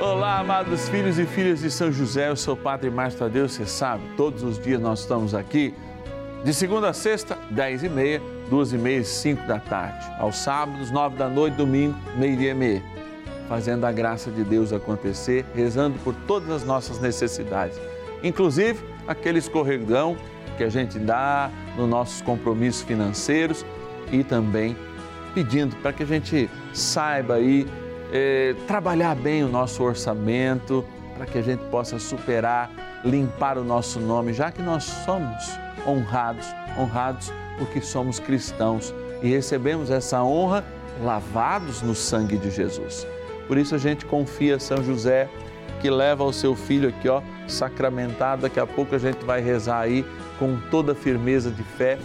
Olá, amados filhos e filhas de São José, eu sou o Padre Márcio Tadeu, você sabe, todos os dias nós estamos aqui, de segunda a sexta, dez e meia, duas e meia e cinco da tarde, aos sábados, nove da noite, domingo, meio-dia e meia, fazendo a graça de Deus acontecer, rezando por todas as nossas necessidades, inclusive aquele escorregão que a gente dá nos nossos compromissos financeiros e também pedindo para que a gente saiba aí eh, trabalhar bem o nosso orçamento, para que a gente possa superar, limpar o nosso nome, já que nós somos honrados, honrados porque somos cristãos e recebemos essa honra lavados no sangue de Jesus. Por isso a gente confia São José, que leva o seu filho aqui, ó, sacramentado. Daqui a pouco a gente vai rezar aí com toda firmeza de fé,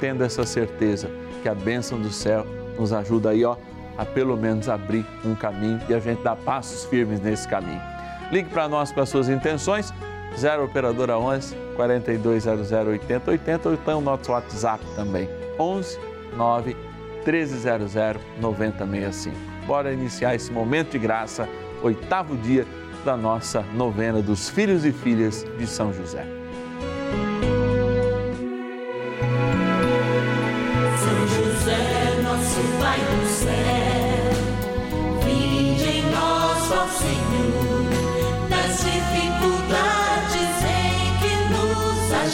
tendo essa certeza que a bênção do céu nos ajuda aí, ó, a pelo menos abrir um caminho e a gente dar passos firmes nesse caminho. Ligue para nós com as suas intenções, 0 Operadora 11 4200 8080 ou então o nosso WhatsApp também, 11 9 1300 9065. Bora iniciar esse momento de graça, oitavo dia da nossa novena dos filhos e filhas de São José.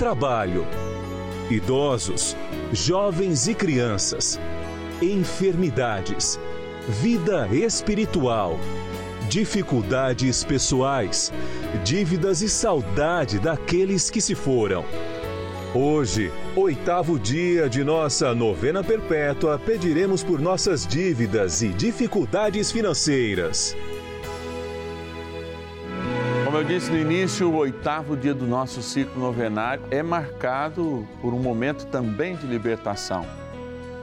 trabalho, idosos, jovens e crianças, enfermidades, vida espiritual, dificuldades pessoais, dívidas e saudade daqueles que se foram. Hoje, oitavo dia de nossa novena perpétua, pediremos por nossas dívidas e dificuldades financeiras. Eu disse no início, o oitavo dia do nosso ciclo novenário é marcado por um momento também de libertação.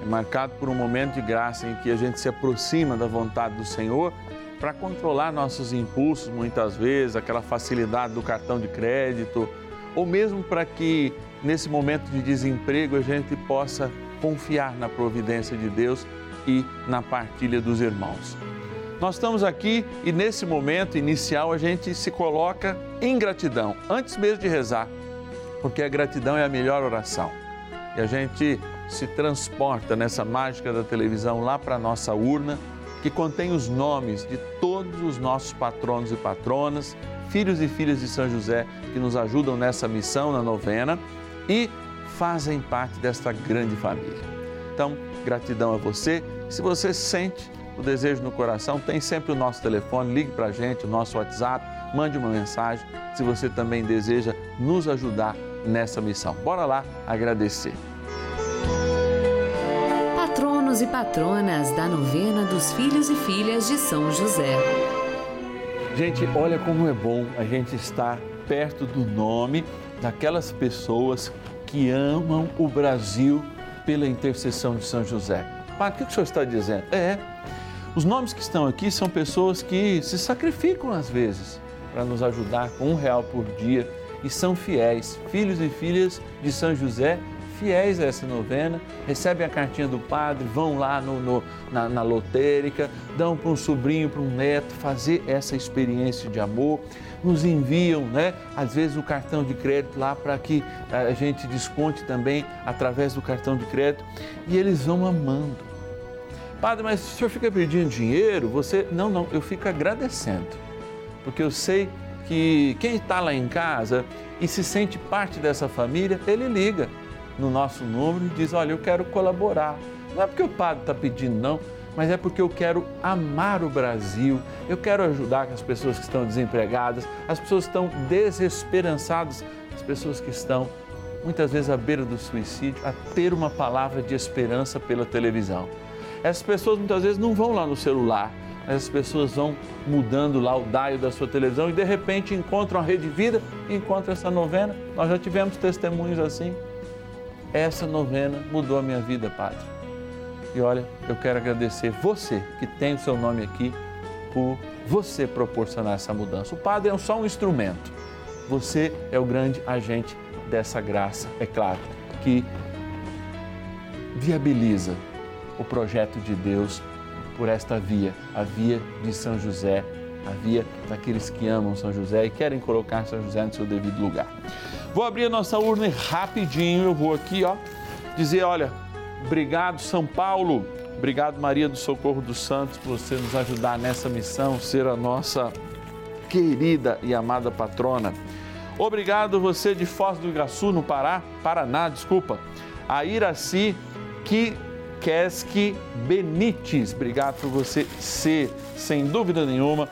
É marcado por um momento de graça em que a gente se aproxima da vontade do Senhor para controlar nossos impulsos, muitas vezes, aquela facilidade do cartão de crédito, ou mesmo para que nesse momento de desemprego a gente possa confiar na providência de Deus e na partilha dos irmãos. Nós estamos aqui e nesse momento inicial a gente se coloca em gratidão, antes mesmo de rezar, porque a gratidão é a melhor oração. E a gente se transporta nessa mágica da televisão lá para a nossa urna, que contém os nomes de todos os nossos patronos e patronas, filhos e filhas de São José que nos ajudam nessa missão, na novena e fazem parte desta grande família. Então, gratidão a você. Se você sente o desejo no coração, tem sempre o nosso telefone, ligue para a gente, o nosso WhatsApp, mande uma mensagem se você também deseja nos ajudar nessa missão. Bora lá agradecer. Patronos e patronas da novena dos filhos e filhas de São José. Gente, olha como é bom a gente estar perto do nome daquelas pessoas que amam o Brasil pela intercessão de São José. Padre, o que o senhor está dizendo? É, os nomes que estão aqui são pessoas que se sacrificam às vezes para nos ajudar com um real por dia e são fiéis, filhos e filhas de São José, fiéis a essa novena, recebem a cartinha do padre, vão lá no, no- na, na lotérica, dão para um sobrinho, para um neto, fazer essa experiência de amor, nos enviam, né? Às vezes o cartão de crédito lá para que a gente desconte também através do cartão de crédito. E eles vão amando Padre, mas o senhor fica pedindo dinheiro? Você. Não, não, eu fico agradecendo. Porque eu sei que quem está lá em casa e se sente parte dessa família, ele liga no nosso número e diz: Olha, eu quero colaborar. Não é porque o padre está pedindo, não, mas é porque eu quero amar o Brasil, eu quero ajudar as pessoas que estão desempregadas, as pessoas que estão desesperançadas, as pessoas que estão muitas vezes à beira do suicídio, a ter uma palavra de esperança pela televisão. Essas pessoas muitas vezes não vão lá no celular, as pessoas vão mudando lá o dial da sua televisão e de repente encontram a Rede Vida, encontram essa novena. Nós já tivemos testemunhos assim. Essa novena mudou a minha vida, Padre. E olha, eu quero agradecer você que tem o seu nome aqui por você proporcionar essa mudança. O Padre é só um instrumento. Você é o grande agente dessa graça, é claro, que viabiliza o projeto de Deus por esta via, a via de São José, a via daqueles que amam São José e querem colocar São José no seu devido lugar. Vou abrir a nossa urna rapidinho, eu vou aqui, ó, dizer, olha, obrigado São Paulo, obrigado Maria do Socorro dos Santos por você nos ajudar nessa missão, ser a nossa querida e amada patrona. Obrigado você de Foz do Iguaçu, no Pará, Paraná, desculpa. A Iraci que Kesque Benites. Obrigado por você ser, sem dúvida nenhuma,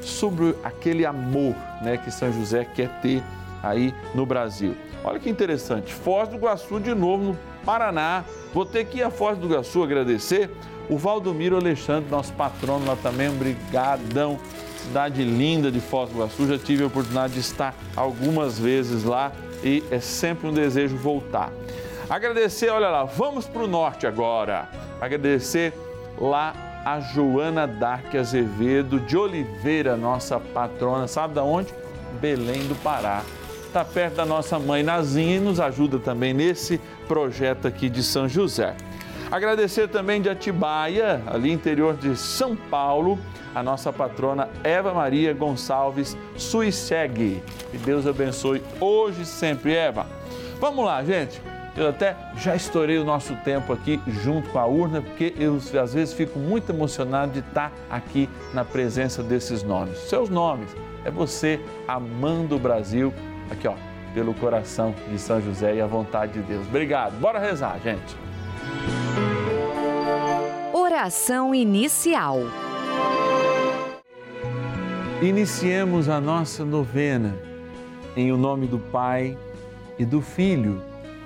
sobre aquele amor né, que São José quer ter aí no Brasil. Olha que interessante, Foz do Iguaçu de novo no Paraná. Vou ter que ir a Foz do Iguaçu agradecer o Valdomiro Alexandre, nosso patrono lá também, brigadão. Cidade linda de Foz do Iguaçu, já tive a oportunidade de estar algumas vezes lá e é sempre um desejo voltar. Agradecer, olha lá, vamos para o norte agora. Agradecer lá a Joana Dark Azevedo de Oliveira, nossa patrona, sabe da onde? Belém do Pará. Está perto da nossa mãe Nazinha e nos ajuda também nesse projeto aqui de São José. Agradecer também de Atibaia, ali interior de São Paulo, a nossa patrona Eva Maria Gonçalves Suisseg. Que Deus abençoe hoje e sempre, Eva. Vamos lá, gente. Eu até já estourei o nosso tempo aqui junto com a urna, porque eu às vezes fico muito emocionado de estar aqui na presença desses nomes. Seus nomes é você amando o Brasil, aqui ó, pelo coração de São José e a vontade de Deus. Obrigado. Bora rezar, gente. Oração inicial. Iniciemos a nossa novena em o nome do Pai e do Filho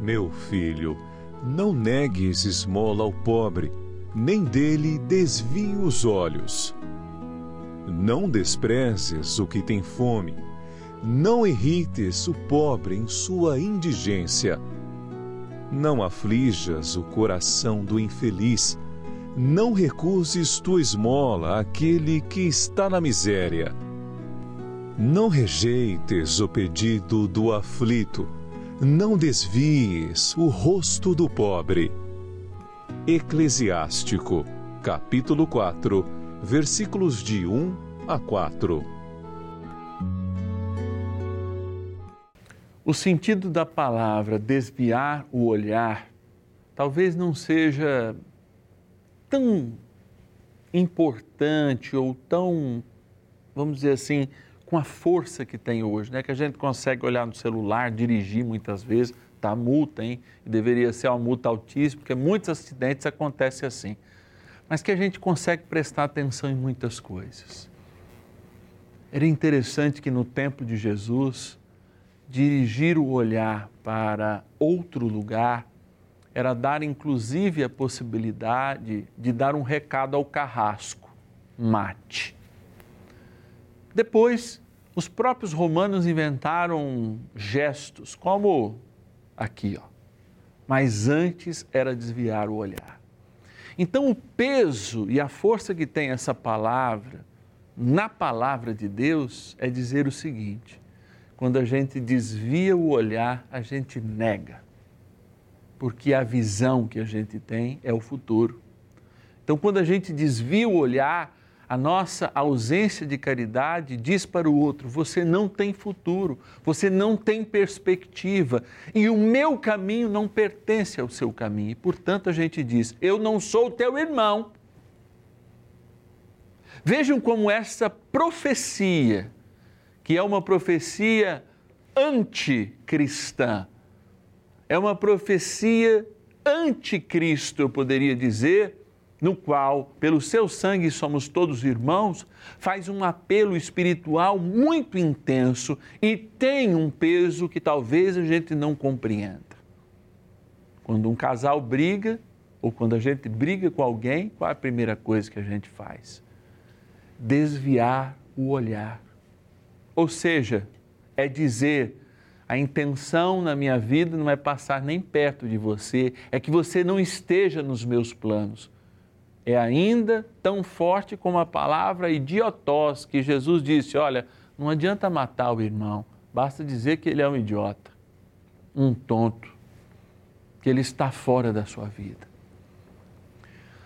Meu filho, não negues esmola ao pobre, nem dele desvie os olhos. Não desprezes o que tem fome, não irrites o pobre em sua indigência. Não aflijas o coração do infeliz, não recuses tua esmola àquele que está na miséria. Não rejeites o pedido do aflito, não desvies o rosto do pobre. Eclesiástico, capítulo 4, versículos de 1 a 4. O sentido da palavra desviar o olhar talvez não seja tão importante ou tão, vamos dizer assim, com a força que tem hoje, né? Que a gente consegue olhar no celular, dirigir muitas vezes, tá multa, hein? Deveria ser uma multa altíssima, porque muitos acidentes acontecem assim. Mas que a gente consegue prestar atenção em muitas coisas. Era interessante que no tempo de Jesus, dirigir o olhar para outro lugar era dar inclusive a possibilidade de dar um recado ao carrasco, mate. Depois, os próprios romanos inventaram gestos, como aqui, ó. Mas antes era desviar o olhar. Então, o peso e a força que tem essa palavra, na palavra de Deus, é dizer o seguinte: quando a gente desvia o olhar, a gente nega, porque a visão que a gente tem é o futuro. Então, quando a gente desvia o olhar, a nossa ausência de caridade diz para o outro: você não tem futuro, você não tem perspectiva e o meu caminho não pertence ao seu caminho. E, portanto, a gente diz: eu não sou teu irmão. Vejam como essa profecia, que é uma profecia anticristã, é uma profecia anticristo, eu poderia dizer, no qual, pelo seu sangue somos todos irmãos, faz um apelo espiritual muito intenso e tem um peso que talvez a gente não compreenda. Quando um casal briga, ou quando a gente briga com alguém, qual é a primeira coisa que a gente faz? Desviar o olhar. Ou seja, é dizer a intenção na minha vida não é passar nem perto de você, é que você não esteja nos meus planos é ainda tão forte como a palavra idiotós, que Jesus disse: olha, não adianta matar o irmão, basta dizer que ele é um idiota, um tonto, que ele está fora da sua vida.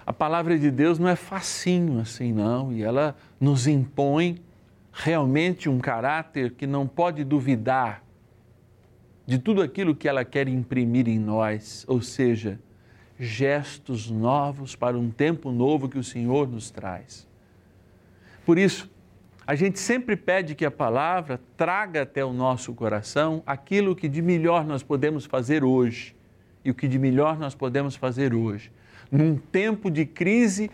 A palavra de Deus não é facinho assim, não, e ela nos impõe realmente um caráter que não pode duvidar de tudo aquilo que ela quer imprimir em nós, ou seja, gestos novos para um tempo novo que o Senhor nos traz. Por isso, a gente sempre pede que a palavra traga até o nosso coração aquilo que de melhor nós podemos fazer hoje e o que de melhor nós podemos fazer hoje, num tempo de crise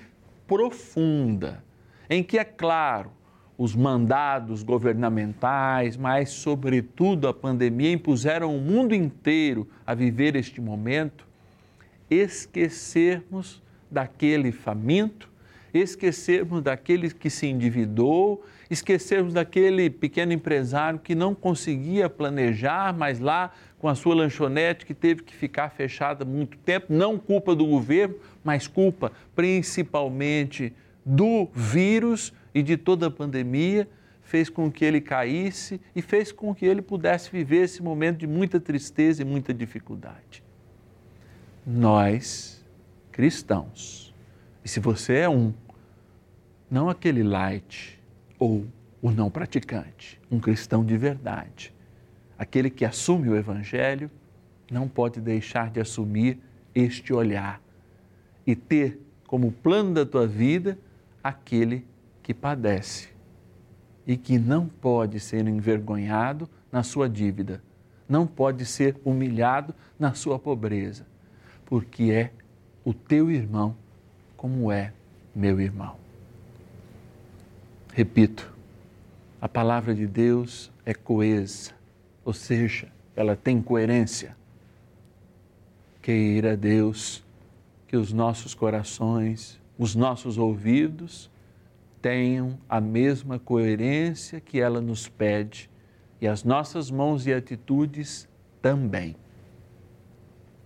profunda, em que, é claro, os mandados governamentais, mas, sobretudo, a pandemia impuseram o mundo inteiro a viver este momento esquecermos daquele faminto, esquecermos daquele que se endividou, esquecermos daquele pequeno empresário que não conseguia planejar, mas lá com a sua lanchonete que teve que ficar fechada muito tempo, não culpa do governo, mas culpa principalmente do vírus e de toda a pandemia, fez com que ele caísse e fez com que ele pudesse viver esse momento de muita tristeza e muita dificuldade nós, cristãos, e se você é um, não aquele light ou o não praticante, um cristão de verdade, aquele que assume o Evangelho, não pode deixar de assumir este olhar e ter como plano da tua vida aquele que padece e que não pode ser envergonhado na sua dívida, não pode ser humilhado na sua pobreza, porque é o teu irmão como é meu irmão. Repito, a palavra de Deus é coesa, ou seja, ela tem coerência. Queira Deus que os nossos corações, os nossos ouvidos tenham a mesma coerência que ela nos pede e as nossas mãos e atitudes também.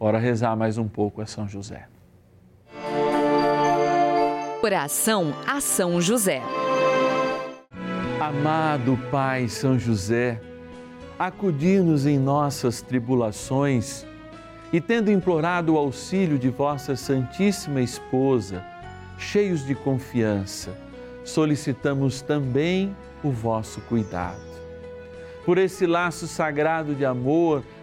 Ora, rezar mais um pouco a São José. Oração a São José. Amado Pai São José, acudir-nos em nossas tribulações e, tendo implorado o auxílio de vossa Santíssima Esposa, cheios de confiança, solicitamos também o vosso cuidado. Por esse laço sagrado de amor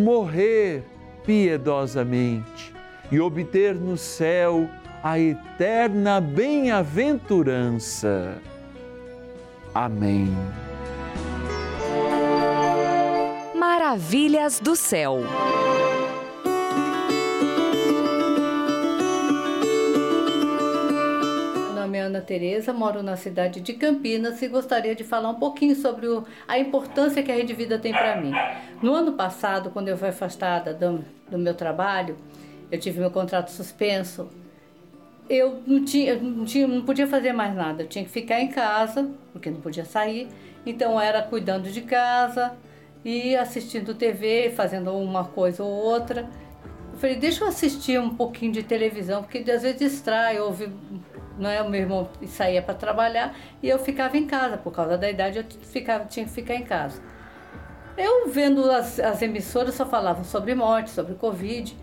morrer piedosamente e obter no céu a eterna bem-aventurança. Amém. Maravilhas do céu. É Ana Tereza, moro na cidade de Campinas e gostaria de falar um pouquinho sobre o- a importância que a Rede Vida tem para mim. No ano passado, quando eu fui afastada do, do meu trabalho, eu tive meu contrato suspenso. Eu não tinha, não tinha, não podia fazer mais nada. Eu tinha que ficar em casa, porque não podia sair. Então era cuidando de casa e assistindo TV, fazendo uma coisa ou outra. Eu falei, deixa eu assistir um pouquinho de televisão, porque às vezes distrai, ouve, não é? O meu irmão saía para trabalhar e eu ficava em casa, por causa da idade eu ficava, tinha que ficar em casa. Eu vendo as, as emissoras só falavam sobre morte, sobre Covid,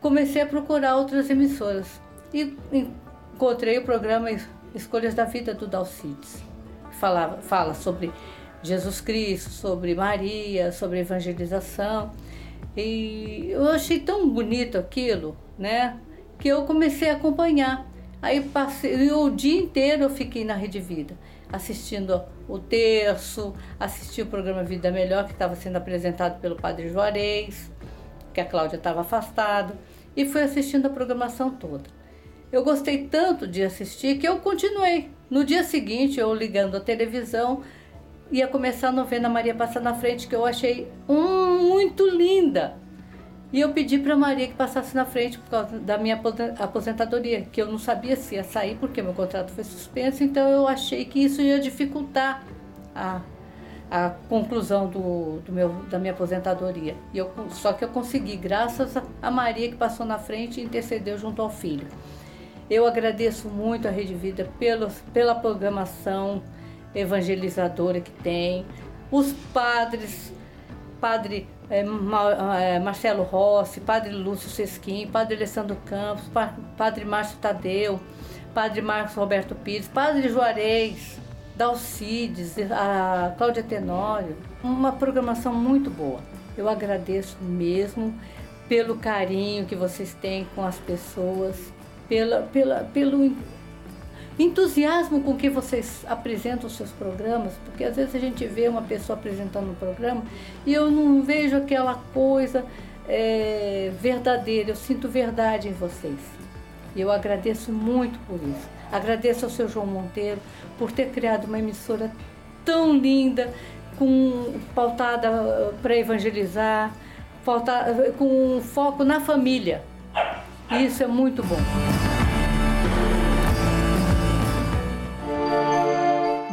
comecei a procurar outras emissoras e encontrei o programa Es- Escolhas da Vida do Dalcides. Falava, fala sobre Jesus Cristo, sobre Maria, sobre evangelização. E eu achei tão bonito aquilo, né? Que eu comecei a acompanhar. Aí passei, o dia inteiro eu fiquei na Rede Vida, assistindo o terço, assisti o programa Vida Melhor, que estava sendo apresentado pelo Padre Juarez, que a Cláudia estava afastada, e fui assistindo a programação toda. Eu gostei tanto de assistir que eu continuei. No dia seguinte, eu ligando a televisão, ia começar a novena Maria Passa na Frente, que eu achei hum, muito linda. E eu pedi para Maria que passasse na frente por causa da minha aposen- aposentadoria, que eu não sabia se ia sair porque meu contrato foi suspenso, então eu achei que isso ia dificultar a, a conclusão do, do meu, da minha aposentadoria. E eu, só que eu consegui, graças a- a Maria que passou na frente e intercedeu junto ao filho. Eu agradeço muito a Rede Vida pelos, pela programação evangelizadora que tem, os padres, Padre eh, Ma- eh, Marcelo Rossi, Padre Lúcio Sesquim, Padre Alessandro Campos, Pa- Padre Márcio Tadeu, Padre Marcos Roberto Pires, Padre Juarez, Dalcides, a Cláudia Tenório. Uma programação muito boa. Eu agradeço mesmo pelo carinho que vocês têm com as pessoas, pela, pela, pelo entusiasmo com que vocês apresentam os seus programas, porque às vezes a gente vê uma pessoa apresentando um programa e eu não vejo aquela coisa é, verdadeira, eu sinto verdade em vocês. E eu agradeço muito por isso. Agradeço ao seu João Monteiro por ter criado uma emissora tão linda, com pautada para evangelizar, pautada, com foco na família. E isso é muito bom.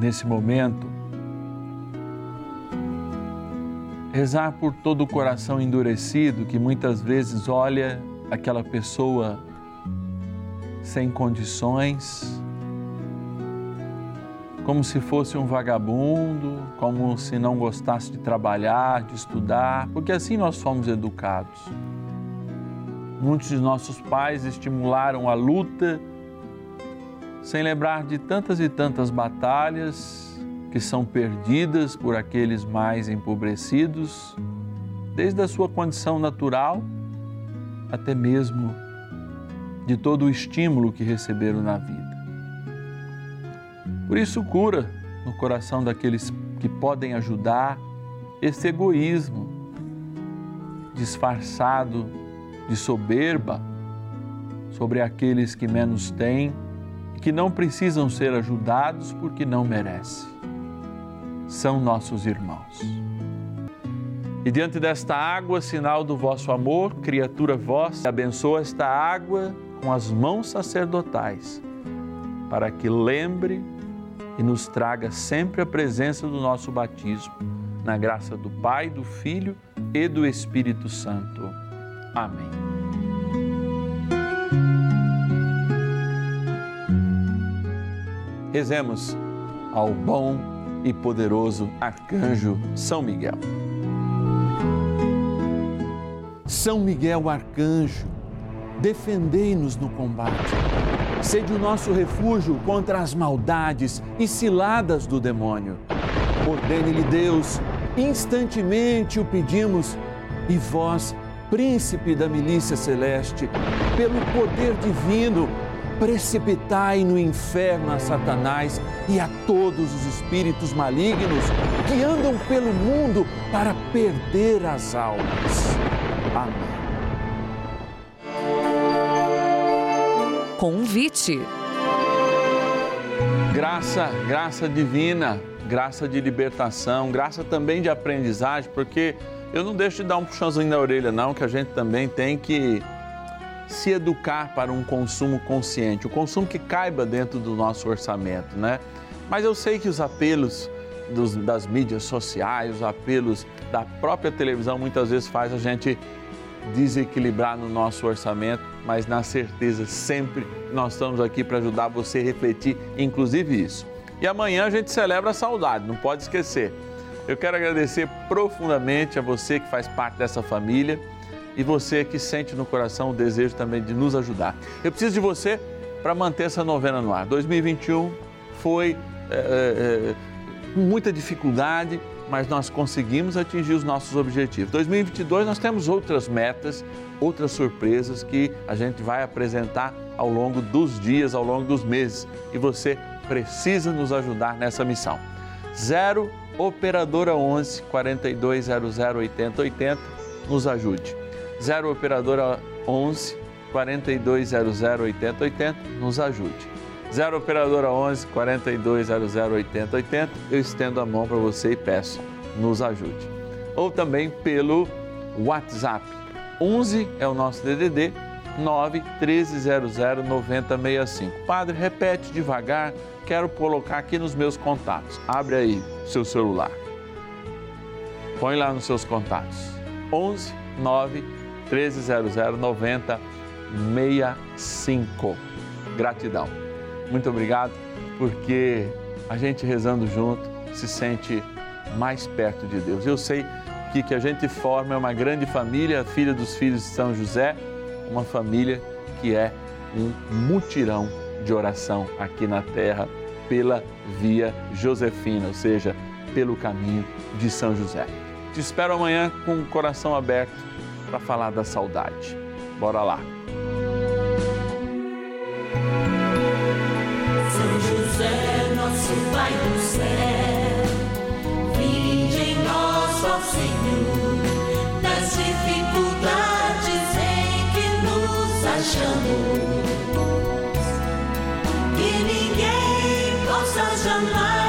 nesse momento, rezar por todo o coração endurecido que muitas vezes olha aquela pessoa sem condições, como se fosse um vagabundo, como se não gostasse de trabalhar, de estudar, porque assim nós fomos educados. Muitos de nossos pais estimularam a luta sem lembrar de tantas e tantas batalhas que são perdidas por aqueles mais empobrecidos, desde a sua condição natural até mesmo de todo o estímulo que receberam na vida. Por isso, cura no coração daqueles que podem ajudar esse egoísmo disfarçado de soberba sobre aqueles que menos têm que não precisam ser ajudados porque não merecem. São nossos irmãos. E diante desta água, sinal do vosso amor, criatura vossa, abençoa esta água com as mãos sacerdotais, para que lembre e nos traga sempre a presença do nosso batismo, na graça do Pai, do Filho e do Espírito Santo. Amém. Rezemos ao bom e poderoso arcanjo São Miguel. São Miguel arcanjo, defendei-nos no combate. Sede o nosso refúgio contra as maldades e ciladas do demônio. Ordene-lhe Deus, instantemente o pedimos, e vós, príncipe da milícia celeste, pelo poder divino, precipitai no inferno a Satanás e a todos os espíritos malignos que andam pelo mundo para perder as almas. Amém. Convite. Graça, graça divina, graça de libertação, graça também de aprendizagem, porque eu não deixo de dar um puxãozinho na orelha, não, que a gente também tem que se educar para um consumo consciente, o consumo que caiba dentro do nosso orçamento, né? Mas eu sei que os apelos dos, das mídias sociais, os apelos da própria televisão muitas vezes faz a gente desequilibrar no nosso orçamento, mas na certeza sempre nós estamos aqui para ajudar você a refletir, inclusive isso. E amanhã a gente celebra a saudade, não pode esquecer. Eu quero agradecer profundamente a você que faz parte dessa família e você que sente no coração o desejo também de nos ajudar. Eu preciso de você para manter essa novena no ar. 2021 foi é, é, muita dificuldade, mas nós conseguimos atingir os nossos objetivos. 2022 nós temos outras metas, outras surpresas que a gente vai apresentar ao longo dos dias, ao longo dos meses. E você precisa nos ajudar nessa missão. 0 operadora 11 4200 8080 nos ajude. 0 operadora 11 4200 8080 nos ajude. 0 operadora 11 4200 8080 eu estendo a mão para você e peço, nos ajude. Ou também pelo WhatsApp. 11 é o nosso DDD 9 1300 9065. Padre, repete devagar, quero colocar aqui nos meus contatos. Abre aí seu celular. Põe lá nos seus contatos. 11 9 1300 9065. Gratidão. Muito obrigado, porque a gente rezando junto se sente mais perto de Deus. Eu sei que que a gente forma é uma grande família, filha dos filhos de São José, uma família que é um mutirão de oração aqui na terra pela via Josefina, ou seja, pelo caminho de São José. Te espero amanhã com o coração aberto para falar da saudade. Bora lá. São José, nosso Pai do céu, vinde em nós, ó Senhor, nas dificuldades em que nos achamos. Que ninguém possa jamais